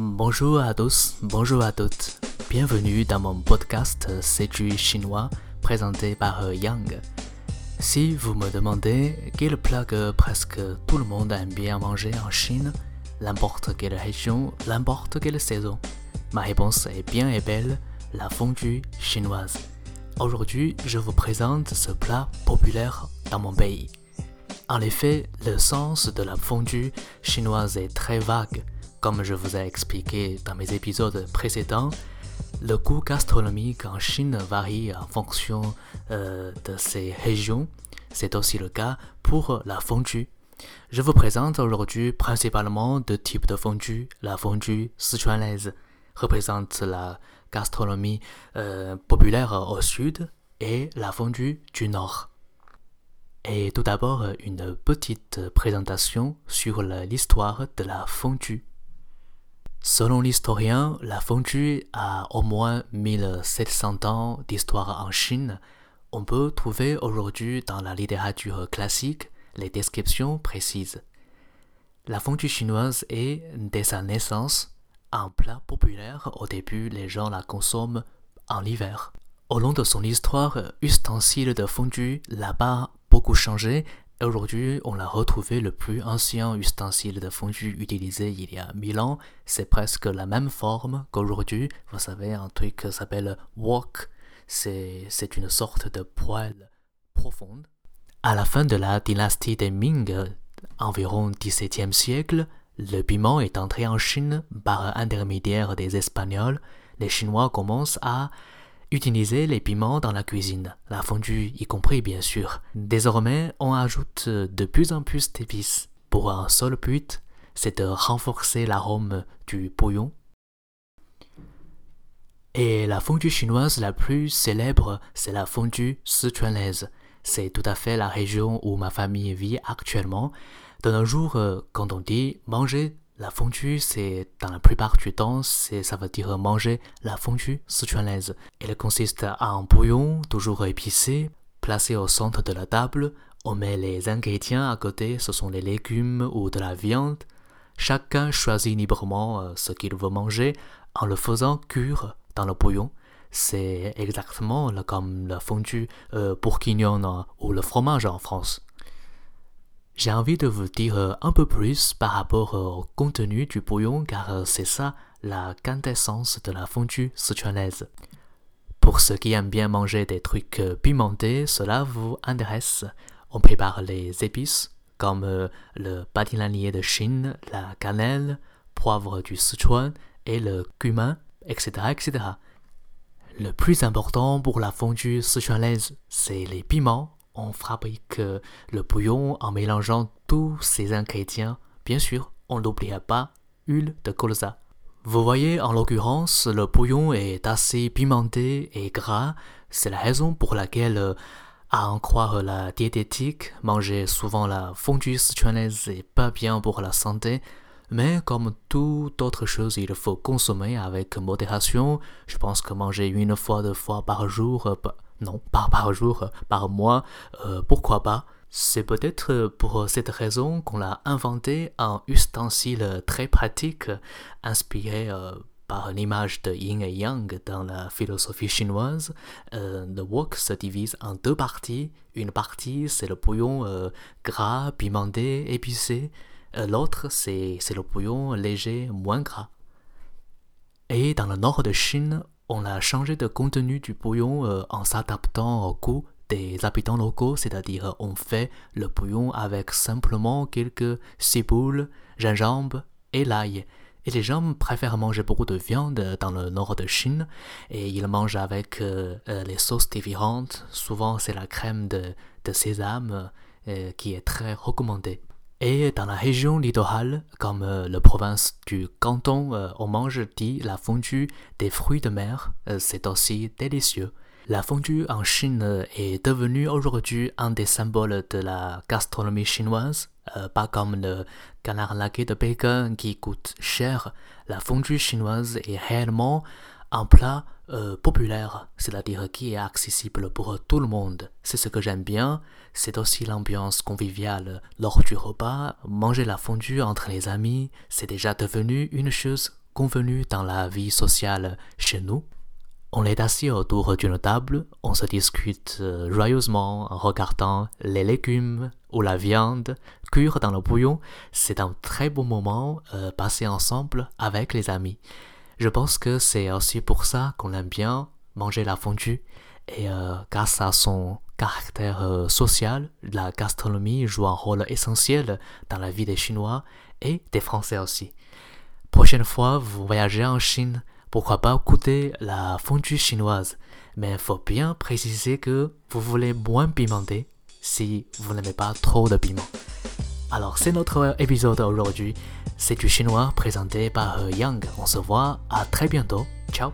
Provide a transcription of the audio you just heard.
Bonjour à tous, bonjour à toutes. Bienvenue dans mon podcast du chinois présenté par Yang. Si vous me demandez quel plat que presque tout le monde aime bien manger en Chine, n'importe quelle région, n'importe quelle saison, ma réponse est bien et belle, la fondue chinoise. Aujourd'hui, je vous présente ce plat populaire dans mon pays. En effet, le sens de la fondue chinoise est très vague. Comme je vous ai expliqué dans mes épisodes précédents, le goût gastronomique en Chine varie en fonction euh, de ses régions. C'est aussi le cas pour la fondue. Je vous présente aujourd'hui principalement deux types de fondue. La fondue sichuanaise représente la gastronomie euh, populaire au sud et la fondue du nord. Et tout d'abord, une petite présentation sur l'histoire de la fondue. Selon l'historien, la fondue a au moins 1700 ans d'histoire en Chine. On peut trouver aujourd'hui dans la littérature classique les descriptions précises. La fondue chinoise est, dès sa naissance, un plat populaire. Au début, les gens la consomment en hiver. Au long de son histoire, ustensile de fondue là-bas beaucoup changé. Aujourd'hui, on a retrouvé le plus ancien ustensile de fondue utilisé il y a 1000 ans. C'est presque la même forme qu'aujourd'hui. Vous savez, un truc qui s'appelle wok. C'est une sorte de poêle profonde. À la fin de la dynastie des Ming, environ 17e siècle, le piment est entré en Chine par intermédiaire des Espagnols. Les Chinois commencent à Utiliser les piments dans la cuisine, la fondue y compris bien sûr. Désormais, on ajoute de plus en plus d'épices pour un seul but, c'est de renforcer l'arôme du bouillon. Et la fondue chinoise la plus célèbre, c'est la fondue sichuanaise. C'est tout à fait la région où ma famille vit actuellement. De nos jours, euh, quand on dit manger la fondue, c'est dans la plupart du temps, ça veut dire manger la fondue sichuanaise. Elle consiste en un bouillon toujours épicé, placé au centre de la table. On met les ingrédients à côté, ce sont les légumes ou de la viande. Chacun choisit librement euh, ce qu'il veut manger en le faisant cuire dans le bouillon. C'est exactement comme la fondue euh, bourguignonne ou le fromage en France. J'ai envie de vous dire euh, un peu plus par rapport au contenu du bouillon car euh, c'est ça la quintessence de la fondue sichuanaise. Pour ceux qui aiment bien manger des trucs euh, pimentés, cela vous intéresse. On prépare les épices comme le badilanier de Chine, la cannelle, poivre du Sichuan et le cumin, etc., etc. Le plus important pour la fondue sichuanaise, c'est les piments on fabrique le bouillon en mélangeant tous ces ingrédients. Bien sûr, on n'oubliera pas huile de colza. Vous voyez, en l'occurrence, le bouillon est assez pimenté et gras. C'est la raison pour laquelle, à en croire la diététique, manger souvent la fondue sichuanaise n'est pas bien pour la santé. Mais comme toute autre chose, il faut consommer avec modération. Je pense que manger une fois, deux fois par jour, non, pas par jour, par mois, euh, pourquoi pas C'est peut-être pour cette raison qu'on a inventé un ustensile très pratique, inspiré euh, par l'image de yin et yang dans la philosophie chinoise. Euh, le wok se divise en deux parties. Une partie, c'est le bouillon gras, pimenté, épicé. L'autre, c'est le bouillon léger, moins gras. Et dans le nord de Chine, on a changé de contenu du bouillon euh, en s'adaptant au goût des habitants locaux, c'est-à-dire on fait le bouillon avec simplement quelques ciboules, gingembre et l'ail. Et les gens préfèrent manger beaucoup de viande dans le nord de Chine et ils mangent avec euh, euh, les sauces différentes. Souvent c'est la crème de, de sésame qui est très recommandée. Et dans la région littorale, comme euh, la province du Canton, euh, on mange dit la fondue des fruits de mer. Euh, c'est aussi délicieux. La fondue en Chine est devenue aujourd'hui un des symboles de la gastronomie chinoise, pas comme le canard laqué de Pékin qui coûte cher. La fondue chinoise est réellement un plat euh, populaire, c'est-à-dire qui est accessible pour tout le monde. C'est ce que j'aime bien. C'est aussi l'ambiance conviviale lors du repas. Manger la fondue entre les amis, c'est déjà devenu une chose convenu dans la vie sociale chez nous. On est assis autour d'une table, on se discute euh, joyeusement en regardant les légumes ou la viande cuire dans le bouillon. C'est un très bon moment euh, passé ensemble avec les amis. Je pense que c'est aussi pour ça qu'on aime bien manger la fondue et euh, grâce à son caractère euh, social, la gastronomie joue un rôle essentiel dans la vie des Chinois et des Français aussi. Prochaine fois, vous voyagez en Chine, pourquoi pas goûter la fondue chinoise, mais il faut bien préciser que vous voulez moins pimenter si vous n'aimez pas trop de piment. Alors c'est notre épisode aujourd'hui, c'est du chinois présenté par Yang. On se voit à très bientôt. Ciao